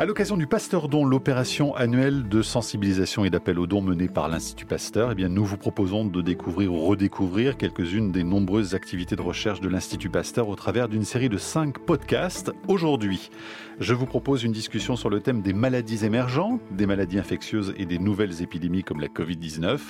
À l'occasion du Pasteur Don, l'opération annuelle de sensibilisation et d'appel aux dons menée par l'Institut Pasteur, eh nous vous proposons de découvrir ou redécouvrir quelques-unes des nombreuses activités de recherche de l'Institut Pasteur au travers d'une série de cinq podcasts. Aujourd'hui, je vous propose une discussion sur le thème des maladies émergentes, des maladies infectieuses et des nouvelles épidémies comme la Covid-19.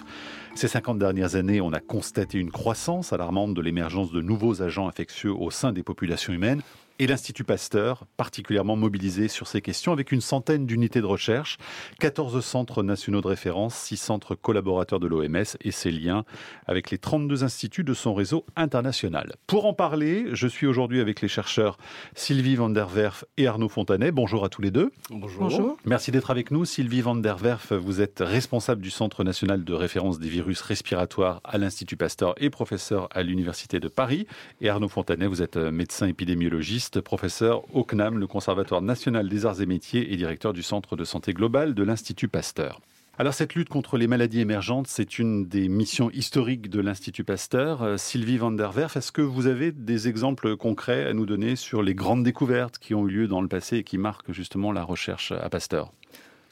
Ces 50 dernières années, on a constaté une croissance alarmante de l'émergence de nouveaux agents infectieux au sein des populations humaines et l'Institut Pasteur, particulièrement mobilisé sur ces questions avec une centaine d'unités de recherche, 14 centres nationaux de référence, 6 centres collaborateurs de l'OMS et ses liens avec les 32 instituts de son réseau international. Pour en parler, je suis aujourd'hui avec les chercheurs Sylvie van der Werf et Arnaud Fontanet. Bonjour à tous les deux. Bonjour. Bonjour. Merci d'être avec nous. Sylvie van der Werf, vous êtes responsable du Centre national de référence des virus respiratoires à l'Institut Pasteur et professeur à l'Université de Paris. Et Arnaud Fontanet, vous êtes médecin épidémiologiste professeur au CNAM, le Conservatoire national des arts et métiers et directeur du Centre de santé globale de l'Institut Pasteur. Alors cette lutte contre les maladies émergentes, c'est une des missions historiques de l'Institut Pasteur. Euh, Sylvie van der Werf, est-ce que vous avez des exemples concrets à nous donner sur les grandes découvertes qui ont eu lieu dans le passé et qui marquent justement la recherche à Pasteur?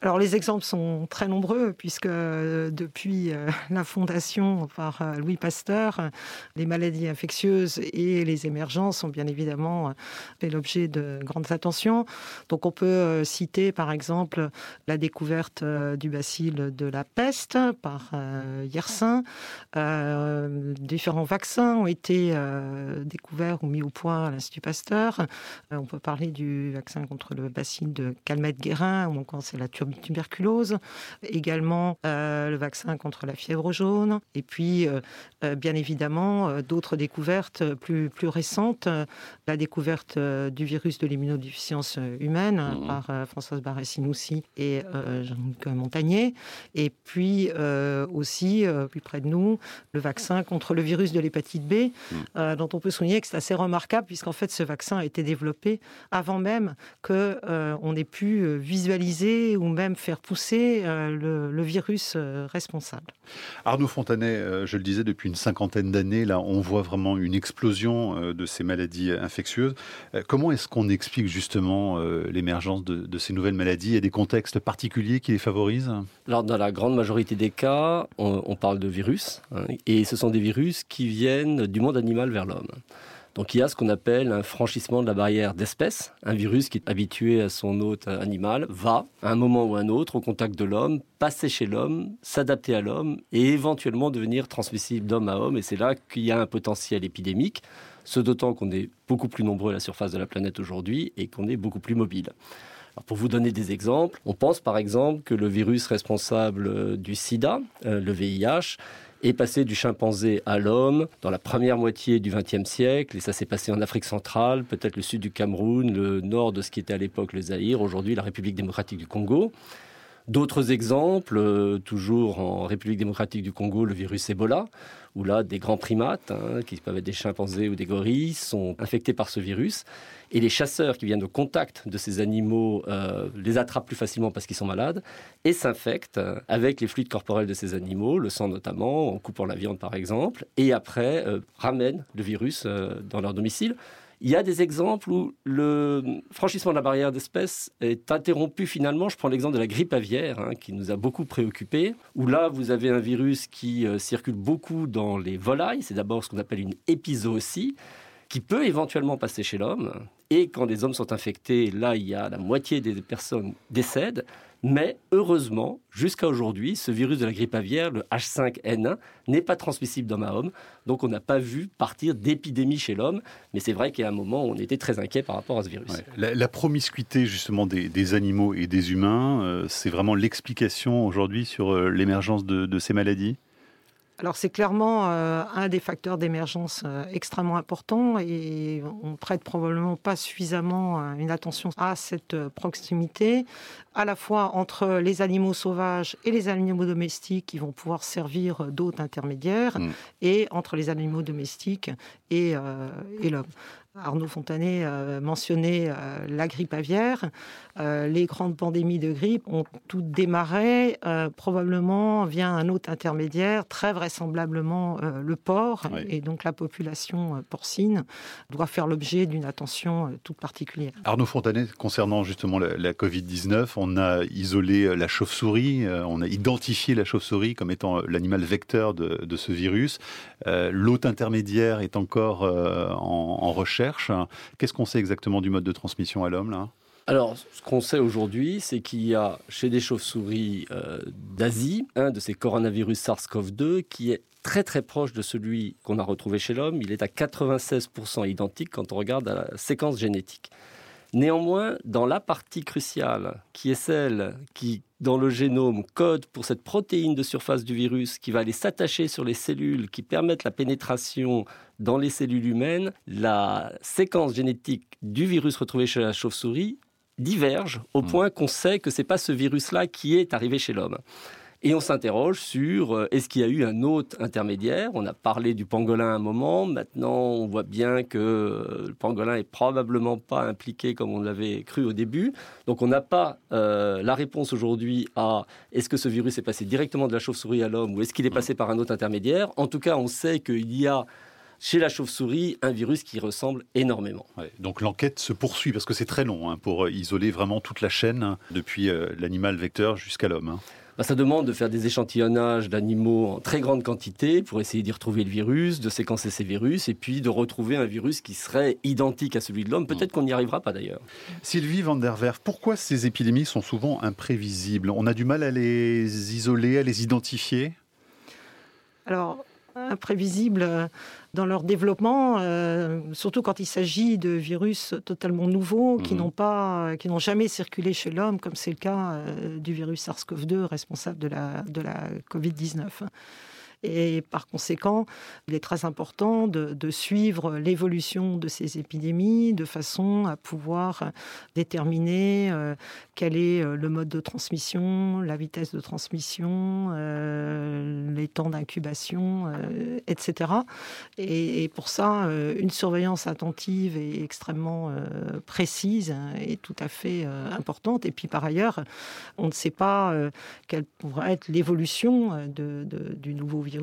Alors les exemples sont très nombreux puisque euh, depuis euh, la fondation par euh, Louis Pasteur, les maladies infectieuses et les émergences ont bien évidemment fait l'objet de grandes attentions. Donc on peut citer par exemple la découverte du bacille de la peste par Yersin. Différents vaccins ont été découverts ou mis au point à l'Institut Pasteur. On peut parler du vaccin contre le bacille de Calmette-Guérin ou encore c'est la tuberculose, également euh, le vaccin contre la fièvre jaune, et puis euh, euh, bien évidemment d'autres découvertes plus, plus récentes, la découverte du virus de l'immunodéficience humaine mmh. par Françoise Barré-Sinoussi et Jean-Luc Montagnier, et puis aussi, plus près de nous, le vaccin contre le virus de l'hépatite B, mmh. dont on peut souligner que c'est assez remarquable, puisqu'en fait ce vaccin a été développé avant même qu'on on ait pu visualiser ou même faire pousser euh, le, virus euh, responsable. Arnaud Fontanet, euh, je le disais, depuis une cinquantaine d'années, là, on voit vraiment une explosion de ces maladies infectieuses. Comment est-ce qu'on explique justement l'émergence de, ces nouvelles maladies Il y a des contextes particuliers qui les favorisent? Alors, dans la grande majorité des cas, on, parle de virus, hein, et ce sont des virus qui viennent du monde animal vers l'homme. Donc il y a ce qu'on appelle un franchissement de la barrière d'espèce. Un virus qui est habitué à son hôte animal va, à un moment ou un autre, au contact de l'homme, passer chez l'homme, s'adapter à l'homme et éventuellement devenir transmissible d'homme à homme. Et c'est là qu'il y a un potentiel épidémique, ce d'autant qu'on est beaucoup plus nombreux à la surface de la planète aujourd'hui et qu'on est beaucoup plus mobile. pour vous donner des exemples, on pense par exemple que le virus responsable du sida, euh, le VIH, est passé du chimpanzé à l'homme dans la première moitié du XXe siècle, et ça s'est passé en Afrique centrale, peut-être le sud du Cameroun, le nord de ce qui était à l'époque le Zaïre, aujourd'hui la République démocratique du Congo. D'autres exemples, euh, toujours en République démocratique du Congo, le virus Ebola, où là, des grands primates, hein, qui peuvent être des chimpanzés ou des gorilles, sont infectés par ce virus. Et les chasseurs qui viennent au contact de ces animaux euh, les attrapent plus facilement parce qu'ils sont malades et s'infectent avec les fluides corporels de ces animaux, le sang notamment, en coupant la viande par exemple, et après euh, ramènent le virus dans leur domicile. Il y a des exemples où le franchissement de la barrière d'espèce est interrompu finalement. Je prends l'exemple de la grippe aviaire, hein, qui nous a beaucoup préoccupés, où là, vous avez un virus qui euh, circule beaucoup dans les volailles. C'est d'abord ce qu'on appelle une épizootie qui peut éventuellement passer chez l'homme. Et quand les hommes sont infectés, là, il y a la moitié des personnes décèdent. Mais heureusement, jusqu'à aujourd'hui, ce virus de la grippe aviaire, le H5N1, n'est pas transmissible d'homme à homme. Donc on n'a pas vu partir d'épidémie chez l'homme. Mais c'est vrai qu'à un moment, on était très inquiet par rapport à ce virus. La, promiscuité justement des, animaux et des humains, euh, c'est vraiment l'explication aujourd'hui sur euh, l'émergence de ces maladies? Alors c'est clairement euh, un des facteurs d'émergence euh, extrêmement important et on prête probablement pas suffisamment euh, une attention à cette proximité, à la fois entre les animaux sauvages et les animaux domestiques qui vont pouvoir servir d'hôtes intermédiaires, mm. et entre les animaux domestiques et, et l'homme. Arnaud Fontanet mentionnait la grippe aviaire. les grandes pandémies de grippe ont toutes démarré probablement via un autre intermédiaire, très vraisemblablement le porc. Et donc la population porcine doit faire l'objet d'une attention toute particulière. Arnaud Fontanet, concernant justement la, la Covid-19, on a isolé la chauve-souris, on a identifié la chauve-souris comme étant l'animal vecteur de, ce virus. Euh, l'hôte intermédiaire est encore euh, en, recherche. Qu'est-ce qu'on sait exactement du mode de transmission à l'homme là? Alors, ce qu'on sait aujourd'hui, c'est qu'il y a chez des chauves-souris euh, d'Asie un de ces coronavirus SARS-CoV-2 qui est très très proche de celui qu'on a retrouvé chez l'homme. Il est à 96% identique quand on regarde la séquence génétique. Néanmoins, dans la partie cruciale, qui est celle qui, dans le génome, code pour cette protéine de surface du virus qui va aller s'attacher sur les cellules qui permettent la pénétration dans les cellules humaines, la séquence génétique du virus retrouvé chez la chauve-souris diverge au hmm. point qu'on sait que ce n'est pas ce virus-là qui est arrivé chez l'homme. Et on s'interroge sur euh, est-ce qu'il y a eu un autre intermédiaire? On a parlé du pangolin à un moment. Maintenant, on voit bien que euh, le pangolin est probablement pas impliqué comme on l'avait cru au début. Donc, on n'a pas euh, la réponse aujourd'hui à est-ce que ce virus est passé directement de la chauve-souris à l'homme ou est-ce qu'il est passé par un autre intermédiaire? En tout cas, on sait qu'il y a chez la chauve-souris un virus qui ressemble énormément. donc l'enquête se poursuit parce que c'est très long hein, pour isoler vraiment toute la chaîne hein, depuis l'animal vecteur jusqu'à l'homme. Hein. Bah, ça demande de faire des échantillonnages d'animaux en très grande quantité pour essayer d'y retrouver le virus, de séquencer ces virus et puis de retrouver un virus qui serait identique à celui de l'homme. Peut-être qu'on n'y arrivera pas d'ailleurs. Sylvie van der Werf, pourquoi ces épidémies sont souvent imprévisibles? On a du mal à les isoler, à les identifier? Alors, imprévisibles dans leur développement, euh, surtout quand il s'agit de virus totalement nouveaux qui mhm. n'ont pas, qui n'ont jamais circulé chez l'homme, comme c'est le cas euh, du virus SARS-CoV-2 responsable de la, de la Covid-19. Et par conséquent, il est très important de, suivre l'évolution de ces épidémies de façon à pouvoir déterminer euh, quel est euh, le mode de transmission, la vitesse de transmission, euh, les temps d'incubation, etc. Et, pour ça, une surveillance attentive et extrêmement précise est tout à fait importante. Et puis par ailleurs, on ne sait pas quelle pourrait être l'évolution du nouveau virus.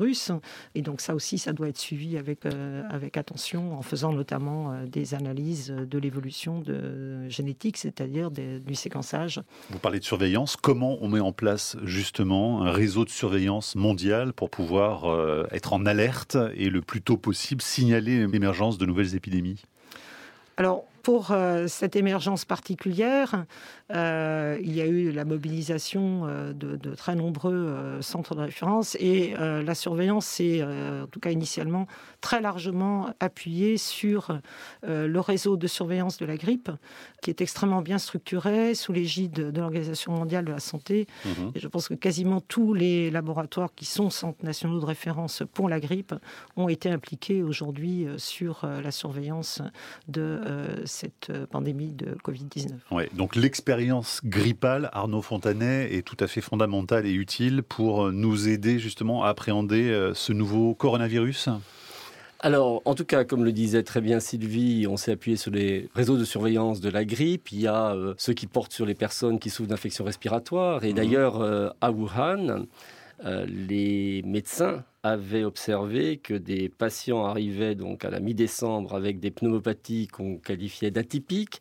Et donc ça aussi, ça doit être suivi avec, euh, avec attention en faisant notamment euh, des analyses de l'évolution de génétique, c'est-à-dire du séquençage. Vous parlez de surveillance. Comment on met en place justement un réseau de surveillance mondial pour pouvoir euh, être en alerte et le plus tôt possible signaler l'émergence de nouvelles épidémies? Alors, pour euh, cette émergence particulière, euh, il y a eu la mobilisation euh, de, très nombreux centres de référence et la surveillance s'est, en tout cas initialement, très largement appuyée sur le réseau de surveillance de la grippe, qui est extrêmement bien structuré sous l'égide de l'Organisation mondiale de la santé. Mhm. Et je pense que quasiment tous les laboratoires qui sont centres nationaux de référence pour la grippe ont été impliqués aujourd'hui sur la surveillance de cette euh, pandémie de Covid-19. Ouais, donc l'expérience grippale, Arnaud Fontanet, est tout à fait fondamentale et utile pour nous aider justement à appréhender euh, ce nouveau coronavirus alors, en tout cas, comme le disait très bien Sylvie, on s'est appuyé sur les réseaux de surveillance de la grippe. Il y a euh, ceux qui portent sur les personnes qui souffrent d'infections respiratoires. Et mhm. d'ailleurs, à Wuhan, les médecins avait observé que des patients arrivaient donc à la mi-décembre avec des pneumopathies qu'on qualifiait d'atypiques,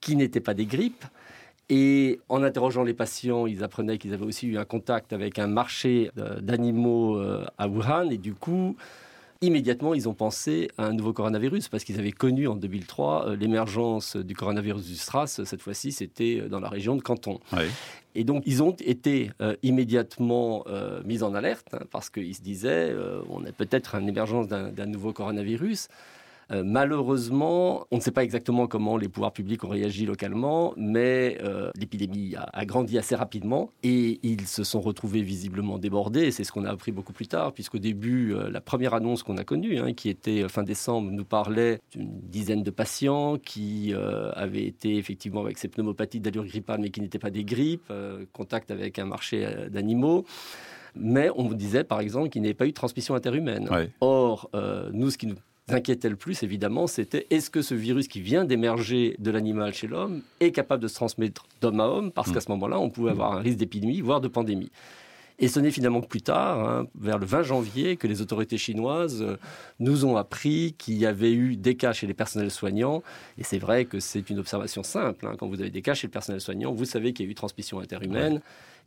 qui n'étaient pas des grippes. Et en interrogeant les patients, ils apprenaient qu'ils avaient aussi eu un contact avec un marché d'animaux euh, à Wuhan. Et du coup, immédiatement, ils ont pensé à un nouveau coronavirus parce qu'ils avaient connu en 2003 euh, l'émergence du coronavirus du SRAS. Cette fois-ci, c'était euh, dans la région de Canton. Et donc, ils ont été euh, immédiatement mis en alerte hein, parce qu'ils se disaient on a peut-être une émergence d'un nouveau coronavirus. Euh, malheureusement, on ne sait pas exactement comment les pouvoirs publics ont réagi localement, mais euh, l'épidémie a, grandi assez rapidement et ils se sont retrouvés visiblement débordés. C'est ce qu'on a appris beaucoup plus tard, puisqu'au début, euh, la première annonce qu'on a connue, hein, qui était fin décembre, nous parlait d'une dizaine de patients qui avaient été effectivement avec ces pneumopathies d'allure grippale, mais qui n'étaient pas des grippes, contact avec un marché d'animaux mais on vous disait par exemple qu'il n'y avait pas eu de transmission interhumaine. Or, nous, ce qui nous inquiétait le plus, évidemment, c'était est-ce que ce virus qui vient d'émerger de l'animal chez l'homme est capable de se transmettre d'homme à homme Parce mm. qu'à ce moment-là, on pouvait avoir un risque d'épidémie, voire de pandémie. Et ce n'est finalement que plus tard, hein, vers le 20 janvier, que les autorités chinoises euh, nous ont appris qu'il y avait eu des cas chez les personnels soignants. Et c'est vrai que c'est une observation simple. Hein. Quand vous avez des cas chez le personnel soignant, vous savez qu'il y a eu transmission interhumaine.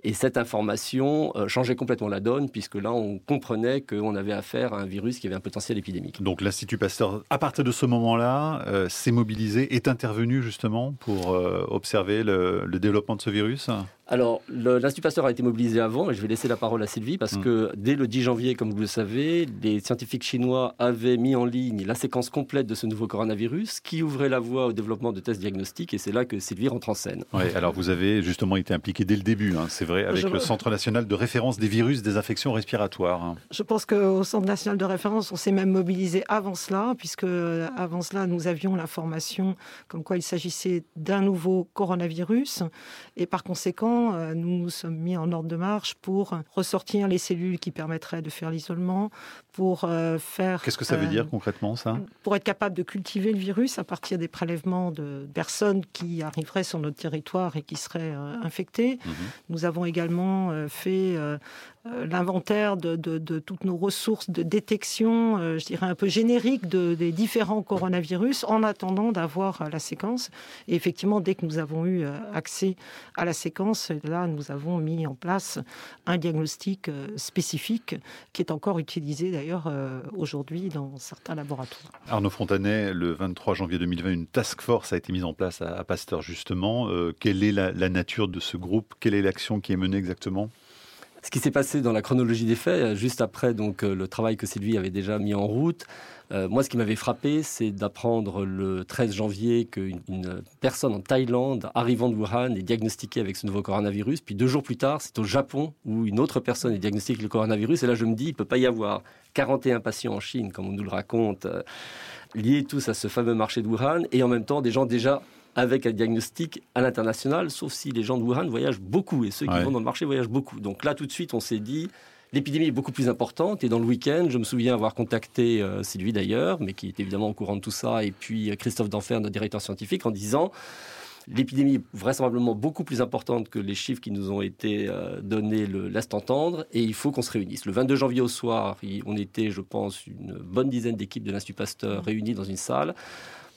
Et cette information euh, changeait complètement la donne, puisque là, on comprenait qu'on avait affaire à un virus qui avait un potentiel épidémique. Donc l'Institut Pasteur, à partir de ce moment-là, euh, s'est mobilisé, est intervenu justement pour observer le, développement de ce virus? Alors, l'Institut Pasteur a été mobilisé avant, et je vais laisser la parole à Sylvie, parce mm. que dès le 10 janvier, comme vous le savez, les scientifiques chinois avaient mis en ligne la séquence complète de ce nouveau coronavirus, qui ouvrait la voie au développement de tests diagnostiques, et c'est là que Sylvie rentre en scène. Oui, alors vous avez justement été impliqué dès le début, hein, c'est vrai, avec le Centre national de référence des virus des infections respiratoires. Hein. Je pense qu'au Centre national de référence, on s'est même mobilisé avant cela, puisque euh, avant cela, nous avions l'information comme quoi il s'agissait d'un nouveau coronavirus, et par conséquent, euh, nous nous sommes mis en ordre de marche pour ressortir les cellules qui permettraient de faire l'isolement, pour euh, faire... Qu'est-ce que ça veut dire euh, concrètement, ça? Pour être capable de cultiver le virus à partir des prélèvements de personnes qui arriveraient sur notre territoire et qui seraient infectées. Mhm. Nous avons également fait l'inventaire de, toutes nos ressources de détection, je dirais un peu générique, des différents coronavirus en attendant d'avoir la séquence. Et effectivement, dès que nous avons eu accès à la séquence, là, nous avons mis en place un diagnostic euh, spécifique qui est encore utilisé d'ailleurs euh, aujourd'hui dans certains laboratoires. Arnaud Fontanet, le 23 janvier 2020, une task force a été mise en place à Pasteur justement. Euh, quelle est la nature de ce groupe? Quelle est l'action qui est menée exactement? Ce qui s'est passé dans la chronologie des faits, juste après donc le travail que Sylvie avait déjà mis en route, euh, moi, ce qui m'avait frappé, c'est d'apprendre le 13 janvier qu'une personne en Thaïlande, arrivant de Wuhan, est diagnostiquée avec ce nouveau coronavirus. Puis deux jours plus tard, c'est au Japon où une autre personne est diagnostiquée avec le coronavirus. Et là, je me dis, il ne peut pas y avoir 41 patients en Chine, comme on nous le raconte, euh, liés tous à ce fameux marché de Wuhan, et en même temps des gens déjà avec un diagnostic à l'international, sauf si les gens de Wuhan voyagent beaucoup, et ceux qui vont dans le marché voyagent beaucoup. Donc là, tout de suite, on s'est dit, L'épidémie est beaucoup plus importante et dans le week-end, je me souviens avoir contacté euh, Sylvie d'ailleurs, mais qui est évidemment au courant de tout ça, et puis euh, Christophe Denfer, notre directeur scientifique, en disant l'épidémie est vraisemblablement beaucoup plus importante que les chiffres qui nous ont été euh, donnés le laissent entendre et il faut qu'on se réunisse. Le 22 janvier au soir, on était, je pense, une bonne dizaine d'équipes de l'Institut Pasteur réunies dans une salle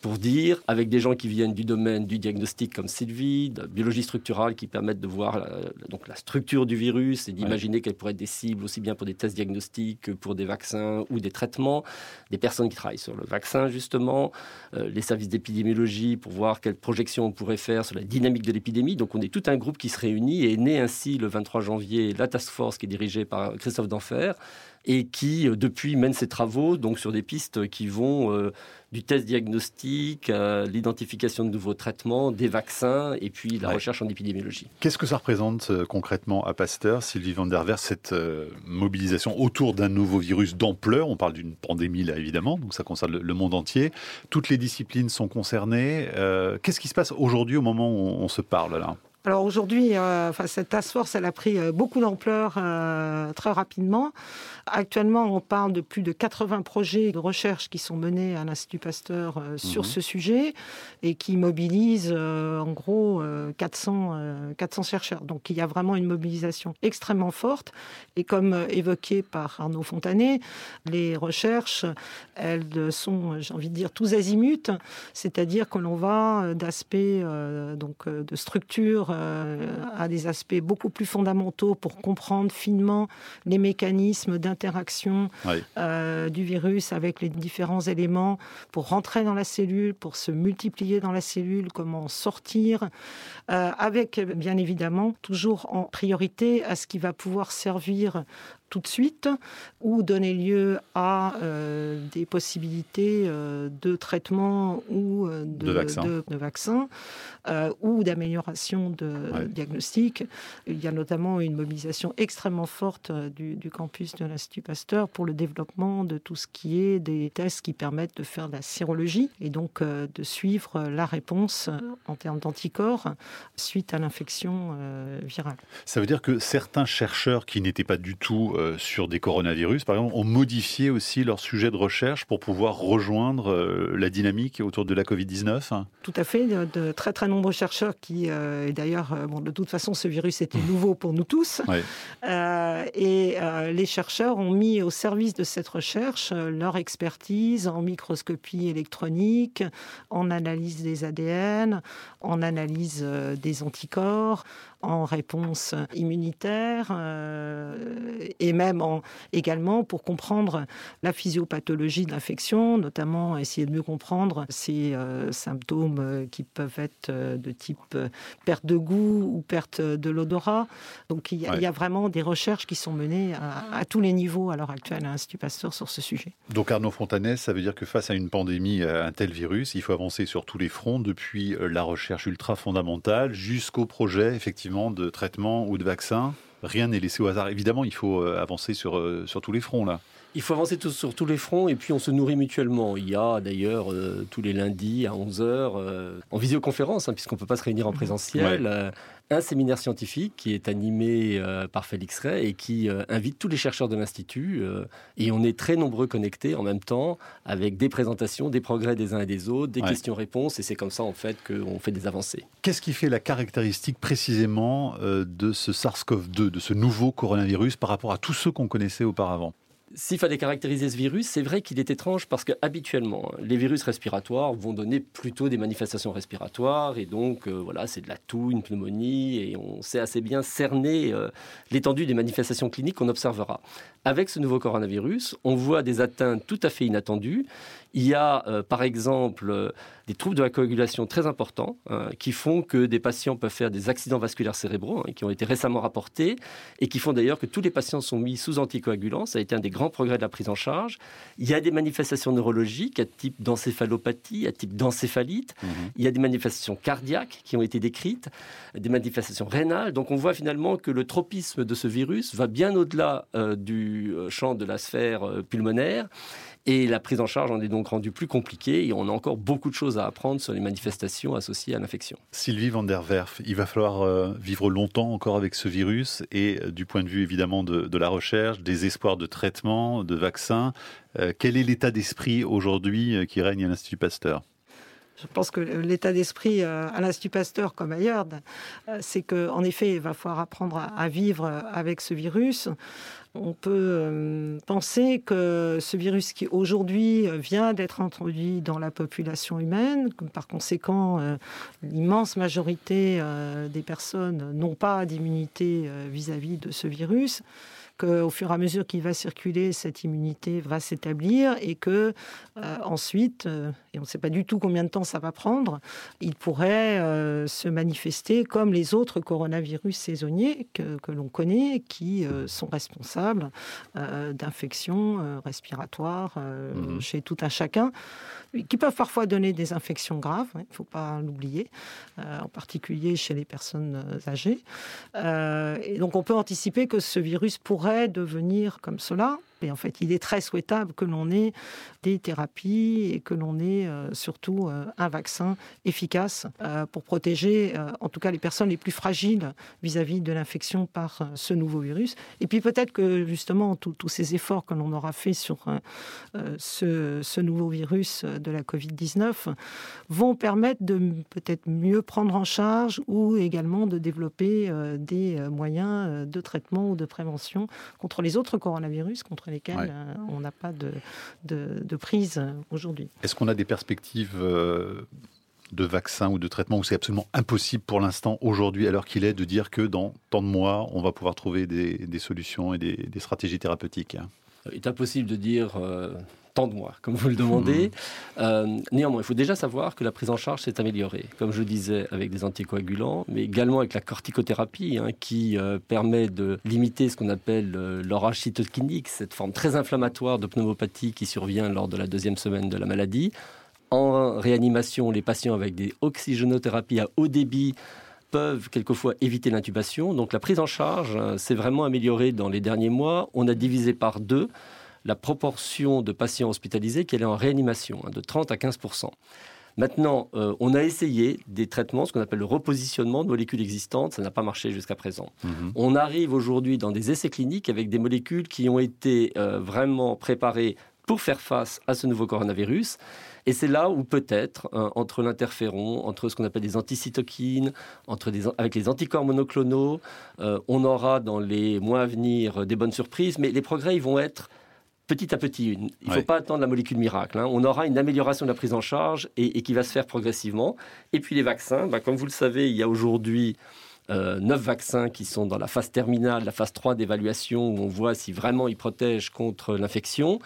pour dire, avec des gens qui viennent du domaine du diagnostic comme Sylvie, de biologie structurale qui permettent de voir la, donc la structure du virus et d'imaginer qu'elle pourrait être des cibles aussi bien pour des tests diagnostiques que pour des vaccins ou des traitements, des personnes qui travaillent sur le vaccin justement, euh, les services d'épidémiologie pour voir quelles projections on pourrait faire sur la dynamique de l'épidémie. Donc on est tout un groupe qui se réunit et est né ainsi le 23 janvier la task force qui est dirigée par Christophe Denfer et qui euh, depuis mène ses travaux donc sur des pistes qui vont euh, du test diagnostique, à l'identification de nouveaux traitements, des vaccins et puis la recherche en épidémiologie. Qu'est-ce que ça représente euh, concrètement à Pasteur, Sylvie van der Vers, cette mobilisation autour d'un nouveau virus d'ampleur? On parle d'une pandémie là évidemment, donc ça concerne le, monde entier. Toutes les disciplines sont concernées. Qu'est-ce qui se passe aujourd'hui au moment où on se parle là? Alors aujourd'hui, euh, enfin, cette task force, elle a pris euh, beaucoup d'ampleur euh, très rapidement. Actuellement, on parle de plus de 80 projets de recherche qui sont menés à l'Institut Pasteur sur mhm. ce sujet et qui mobilisent en gros 400, 400 chercheurs. Donc il y a vraiment une mobilisation extrêmement forte. Et comme évoqué par Arnaud Fontanet, les recherches, elles sont, j'ai envie de dire, tous azimuts, c'est-à-dire que l'on va d'aspects donc de structure à des aspects beaucoup plus fondamentaux pour comprendre finement les mécanismes d'interaction euh, du virus avec les différents éléments, pour rentrer dans la cellule, pour se multiplier dans la cellule, comment sortir, euh, avec bien évidemment toujours en priorité à ce qui va pouvoir servir tout de suite ou donner lieu à euh, des possibilités euh, de traitement ou euh, de, vaccins ou d'amélioration de diagnostic. Il y a notamment une mobilisation extrêmement forte du, campus de l'Institut Pasteur pour le développement de tout ce qui est des tests qui permettent de faire de la sérologie et donc de suivre la réponse en termes d'anticorps suite à l'infection virale. Ça veut dire que certains chercheurs qui n'étaient pas du tout euh, sur des coronavirus, par exemple, ont modifié aussi leur sujet de recherche pour pouvoir rejoindre euh, la dynamique autour de la Covid-19 Tout à fait. De, très très nombreux chercheurs qui, et d'ailleurs, bon, de toute façon, ce virus était nouveau pour nous tous. et les chercheurs ont mis au service de cette recherche leur expertise en microscopie électronique, en analyse des ADN, en analyse des anticorps, en réponse immunitaire euh, et même en, également pour comprendre la physiopathologie de l'infection, notamment essayer de mieux comprendre ces euh, symptômes qui peuvent être euh, de type perte de goût ou perte de l'odorat. Donc il y, a, vraiment des recherches qui sont menées à, tous les niveaux à l'heure actuelle à l'Institut Pasteur sur ce sujet. Donc Arnaud Fontanès, ça veut dire que face à une pandémie, un tel virus, il faut avancer sur tous les fronts, depuis la recherche ultra fondamentale jusqu'au projet effectivement de traitement ou de vaccin. Rien n'est laissé au hasard. Évidemment, il faut euh, avancer sur, euh, sur tous les fronts là. Il faut avancer sur tous les fronts et puis on se nourrit mutuellement. Il y a d'ailleurs euh, tous les lundis à 11h en visioconférence, hein, puisqu'on ne peut pas se réunir en présentiel, un séminaire scientifique qui est animé euh, par Félix Ray et qui euh, invite tous les chercheurs de l'Institut. Euh, et on est très nombreux connectés en même temps avec des présentations, des progrès des uns et des autres, des questions-réponses. Et c'est comme ça, en fait, qu'on fait des avancées. Qu'est-ce qui fait la caractéristique précisément de ce SARS-CoV-2, de ce nouveau coronavirus par rapport à tous ceux qu'on connaissait auparavant? S'il fallait caractériser ce virus, c'est vrai qu'il est étrange parce que habituellement, les virus respiratoires vont donner plutôt des manifestations respiratoires et donc euh, voilà, c'est de la toux, une pneumonie et on sait assez bien cerner euh, l'étendue des manifestations cliniques qu'on observera. Avec ce nouveau coronavirus, on voit des atteintes tout à fait inattendues. Il y a euh, par exemple des troubles de la coagulation très importants hein, qui font que des patients peuvent faire des accidents vasculaires cérébraux hein, qui ont été récemment rapportés et qui font d'ailleurs que tous les patients sont mis sous anticoagulants. Ça a été un des grands progrès de la prise en charge. Il y a des manifestations neurologiques à type d'encéphalopathie, à type d'encéphalite. Mhm. Il y a des manifestations cardiaques qui ont été décrites, des manifestations rénales. Donc on voit finalement que le tropisme de ce virus va bien au-delà euh, du euh, champ de la sphère euh, pulmonaire et la prise en charge en est donc rendue plus compliquée et on a encore beaucoup de choses à apprendre sur les manifestations associées à l'infection. Sylvie van der Werf, il va falloir euh, vivre longtemps encore avec ce virus et euh, du point de vue évidemment de, la recherche, des espoirs de traitement, de vaccins, euh, quel est l'état d'esprit aujourd'hui qui règne à l'Institut Pasteur? Je pense que l'état d'esprit à l'Institut Pasteur comme ailleurs, c'est qu'en effet, il va falloir apprendre à vivre avec ce virus. On peut euh, penser que ce virus qui aujourd'hui vient d'être introduit dans la population humaine, par conséquent euh, l'immense majorité euh, des personnes n'ont pas d'immunité vis-à-vis de ce virus, qu'au fur et à mesure qu'il va circuler, cette immunité va s'établir et que ensuite, et on ne sait pas du tout combien de temps ça va prendre, il pourrait se manifester comme les autres coronavirus saisonniers que, que l'on connaît, qui sont responsables euh, d'infections euh, respiratoires euh, mhm. chez tout un chacun, qui peuvent parfois donner des infections graves, il ne faut pas l'oublier, en particulier chez les personnes âgées. et donc on peut anticiper que ce virus pourrait devenir comme cela et en fait, il est très souhaitable que l'on ait des thérapies et que l'on ait euh, surtout euh, un vaccin efficace euh, pour protéger en tout cas les personnes les plus fragiles vis-à-vis de l'infection par ce nouveau virus. Et puis peut-être que justement tous ces efforts que l'on aura fait sur ce, ce, nouveau virus de la Covid-19 vont permettre de peut-être mieux prendre en charge ou également de développer des moyens de traitement ou de prévention contre les autres coronavirus, contre lesquels euh, on n'a pas de, de, prise euh, aujourd'hui. Est-ce qu'on a des perspectives euh, de vaccin ou de traitement où c'est absolument impossible pour l'instant, aujourd'hui, à l'heure qu'il est, de dire que dans tant de mois, on va pouvoir trouver des, solutions et des, stratégies thérapeutiques? Il est impossible de dire tant de mois, comme vous le demandez. Mmh. Euh, néanmoins, il faut déjà savoir que la prise en charge s'est améliorée, comme je disais, avec des anticoagulants, mais également avec la corticothérapie, hein, qui euh, permet de limiter ce qu'on appelle euh, l'orage cytokinique, cette forme très inflammatoire de pneumopathie qui survient lors de la deuxième semaine de la maladie. En réanimation, les patients avec des oxygénothérapies à haut débit peuvent quelquefois éviter l'intubation. Donc la prise en charge s'est vraiment améliorée dans les derniers mois. On a divisé par deux la proportion de patients hospitalisés qui est en réanimation, hein, de 30 à 15 Maintenant, euh, on a essayé des traitements, ce qu'on appelle le repositionnement de molécules existantes, ça n'a pas marché jusqu'à présent. Mhm. On arrive aujourd'hui dans des essais cliniques avec des molécules qui ont été euh, vraiment préparées pour faire face à ce nouveau coronavirus. Et c'est là où peut-être, hein, entre l'interféron, entre ce qu'on appelle des anticytokines, entre des, avec les anticorps monoclonaux, euh, on aura dans les mois à venir des bonnes surprises, mais les progrès ils vont être petit à petit. Il ne faut pas attendre la molécule miracle. Hein. On aura une amélioration de la prise en charge et, qui va se faire progressivement. Et puis les vaccins, bah, comme vous le savez, il y a aujourd'hui euh, neuf vaccins qui sont dans la phase terminale, la phase 3 d'évaluation, où on voit si vraiment ils protègent contre l'infection.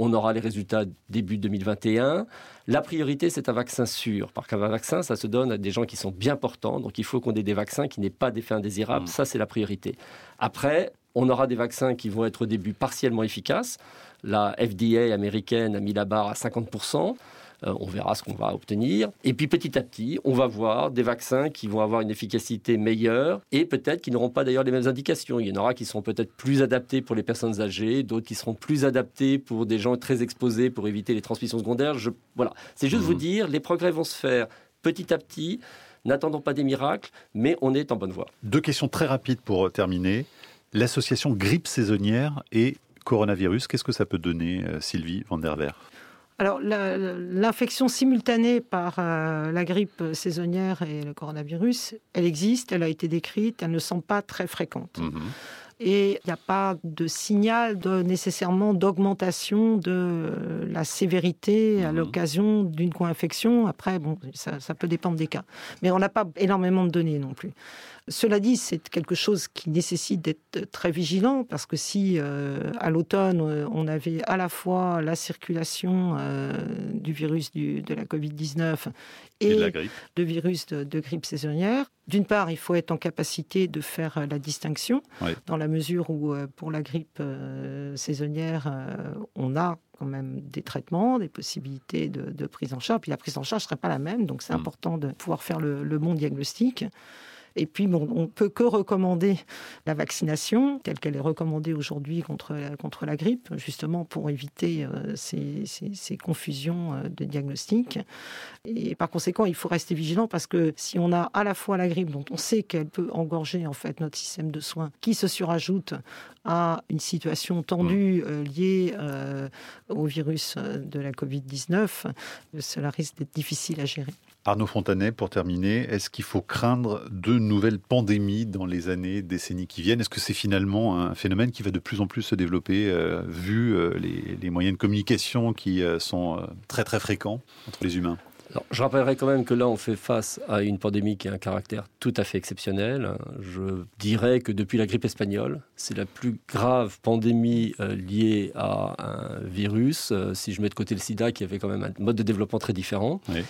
On aura les résultats début 2021. La priorité, c'est un vaccin sûr. Parce qu'un vaccin, ça se donne à des gens qui sont bien portants. Donc il faut qu'on ait des vaccins qui n'aient pas d'effet indésirable. Mm. Ça, c'est la priorité. Après, on aura des vaccins qui vont être au début partiellement efficaces. La FDA américaine a mis la barre à 50%. Euh, on verra ce qu'on va obtenir. Et puis petit à petit, on va voir des vaccins qui vont avoir une efficacité meilleure et peut-être qui n'auront pas d'ailleurs les mêmes indications. Il y en aura qui seront peut-être plus adaptés pour les personnes âgées, d'autres qui seront plus adaptés pour des gens très exposés pour éviter les transmissions secondaires. Voilà, c'est juste vous mmh. dire, les progrès vont se faire petit à petit. N'attendons pas des miracles, mais on est en bonne voie. Deux questions très rapides pour terminer. L'association grippe saisonnière et coronavirus, qu'est-ce que ça peut donner, euh, Sylvie van der alors, l'infection simultanée par euh, la grippe saisonnière et le coronavirus, elle existe, elle a été décrite, elle ne semble pas très fréquente. Mhm. Et il n'y a pas de signal de, nécessairement d'augmentation de la sévérité à mhm. l'occasion d'une co-infection. Après, bon, ça, ça, peut dépendre des cas. Mais on n'a pas énormément de données non plus. Cela dit, c'est quelque chose qui nécessite d'être très vigilant parce que si euh, à l'automne on avait à la fois la circulation euh, du virus de la Covid-19 et, de, virus de, grippe saisonnière, d'une part, il faut être en capacité de faire la distinction dans la mesure où euh, pour la grippe saisonnière, on a quand même des traitements, des possibilités de, prise en charge. Puis la prise en charge ne serait pas la même, donc c'est mm. important de pouvoir faire le, le bon diagnostic. Et puis, bon, on peut que recommander la vaccination telle qu'elle est recommandée aujourd'hui contre, contre la grippe, justement pour éviter euh, ces, ces, confusions euh, de diagnostic. Et par conséquent, il faut rester vigilant parce que si on a à la fois la grippe, dont on sait qu'elle peut engorger en fait notre système de soins, qui se surajoute à une situation tendue mmh. euh, liée au virus de la Covid-19, cela risque d'être difficile à gérer. Arnaud Fontanet, pour terminer, est-ce qu'il faut craindre de nouvelles pandémies dans les années, décennies qui viennent? Est-ce que c'est finalement un phénomène qui va de plus en plus se développer, euh, vu euh, les, moyens de communication qui euh, sont très très fréquents entre les humains? Je rappellerai quand même que là, on fait face à une pandémie qui a un caractère tout à fait exceptionnel. Je dirais que depuis la grippe espagnole, c'est la plus grave pandémie liée à un virus, si je mets de côté le sida, qui avait quand même un mode de développement très différent. Oui.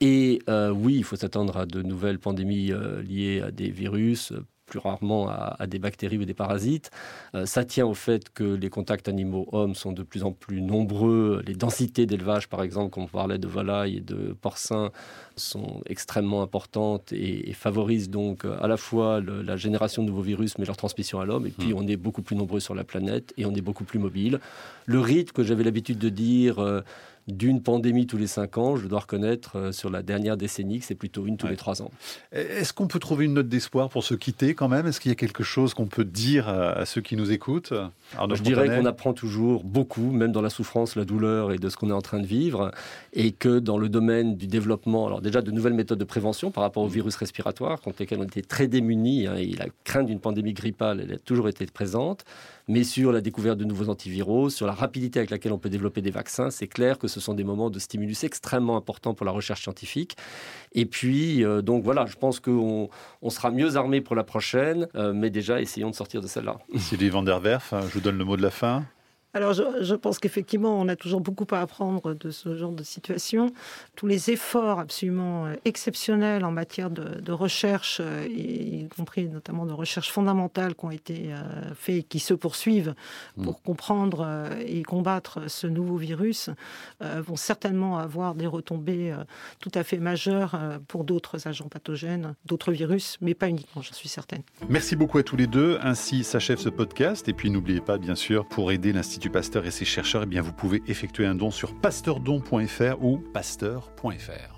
Et euh, oui, il faut s'attendre à de nouvelles pandémies euh, liées à des virus, plus rarement à, des bactéries ou des parasites. Euh, ça tient au fait que les contacts animaux-hommes sont de plus en plus nombreux. Les densités d'élevage, par exemple, comme on parlait de volailles et de porcins, sont extrêmement importantes et, favorisent donc à la fois la génération de nouveaux virus, mais leur transmission à l'homme. Et puis, hmm. on est beaucoup plus nombreux sur la planète et on est beaucoup plus mobile. Le rythme que j'avais l'habitude de dire d'une pandémie tous les cinq ans, je dois reconnaître euh, sur la dernière décennie que c'est plutôt une tous les trois ans. Est-ce qu'on peut trouver une note d'espoir pour se quitter quand même? Est-ce qu'il y a quelque chose qu'on peut dire à, ceux qui nous écoutent? Je dirais qu'on apprend toujours beaucoup, même dans la souffrance, la douleur et de ce qu'on est en train de vivre, et que dans le domaine du développement, alors déjà de nouvelles méthodes de prévention par rapport au virus respiratoire, contre lesquels on était très démunis, hein, et la crainte d'une pandémie grippale, elle a toujours été présente mais sur la découverte de nouveaux antiviraux, sur la rapidité avec laquelle on peut développer des vaccins, c'est clair que ce sont des moments de stimulus extrêmement importants pour la recherche scientifique. Et puis, euh, donc voilà, je pense qu'on on sera mieux armé pour la prochaine, euh, mais déjà, essayons de sortir de celle-là. Sylvie Van der Werf, je vous donne le mot de la fin. Alors, je, pense qu'effectivement, on a toujours beaucoup à apprendre de ce genre de situation. Tous les efforts absolument euh, exceptionnels en matière de, recherche, euh, y compris notamment de recherche fondamentale, qui ont été euh, faits et qui se poursuivent mm. pour comprendre et combattre ce nouveau virus, vont certainement avoir des retombées tout à fait majeures pour d'autres agents pathogènes, d'autres virus, mais pas uniquement, j'en suis certaine. Merci beaucoup à tous les deux. Ainsi s'achève ce podcast. Et puis, n'oubliez pas, bien sûr, pour aider Pasteur et ses chercheurs, eh bien, vous pouvez effectuer un don sur pasteurdon.fr ou pasteur.fr.